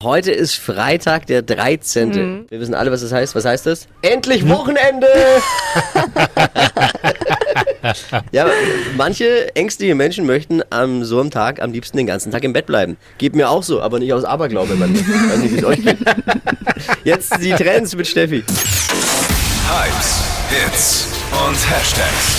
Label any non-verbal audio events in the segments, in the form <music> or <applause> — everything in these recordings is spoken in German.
Heute ist Freitag, der 13. Mhm. Wir wissen alle, was das heißt. Was heißt das? Endlich Wochenende! <laughs> ja, manche ängstliche Menschen möchten am so einem Tag am liebsten den ganzen Tag im Bett bleiben. Geht mir auch so, aber nicht aus Aberglaube. Man weiß nicht, wie es euch geht. Jetzt die Trends mit Steffi. Hypes, Hits und Hashtags.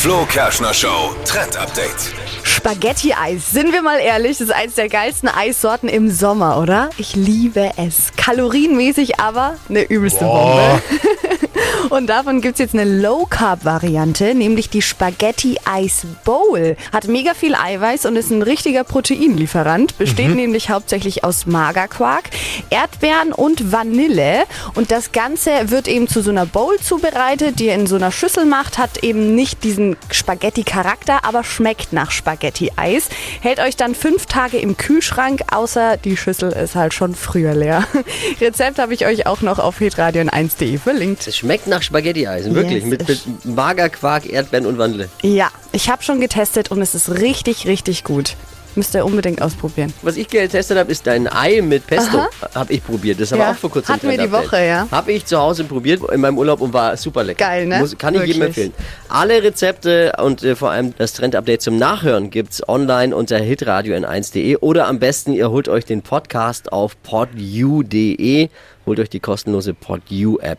Flo Kerschner Show Trend Update. Spaghetti-Eis. Sind wir mal ehrlich, das ist eines der geilsten Eissorten im Sommer, oder? Ich liebe es. Kalorienmäßig aber eine übelste Bombe. <laughs> Und davon gibt's jetzt eine Low-Carb-Variante, nämlich die Spaghetti-Eis-Bowl. Hat mega viel Eiweiß und ist ein richtiger Proteinlieferant. Besteht nämlich hauptsächlich aus Magerquark, Erdbeeren und Vanille. Und das Ganze wird eben zu so einer Bowl zubereitet, die ihr in so einer Schüssel macht. Hat eben nicht diesen Spaghetti-Charakter, aber schmeckt nach Spaghetti-Eis. Hält euch dann fünf Tage im Kühlschrank, außer die Schüssel ist halt schon früher leer. <laughs> Rezept habe ich euch auch noch auf hitradio1.de verlinkt. Es schmeckt nach Spaghetti-Eis, wirklich. Yes. Mit, mit Magerquark, Erdbeeren und Vanille. Ja, ich habe schon getestet und es ist richtig, richtig gut. Müsst ihr unbedingt ausprobieren. Was ich getestet habe, ist dein Ei mit Pesto. Habe ich probiert. Das haben Ja. wir auch vor kurzem. Hatten wir die Woche, ja. Habe ich zu Hause probiert in meinem Urlaub und war super lecker. Geil, ne? Muss, kann ich jedem Wirklich. empfehlen. Alle Rezepte und äh, vor allem das Trend-Update zum Nachhören gibt's online unter hitradio n1.de oder am besten ihr holt euch den Podcast auf podu.de. Holt euch die kostenlose PodU-App.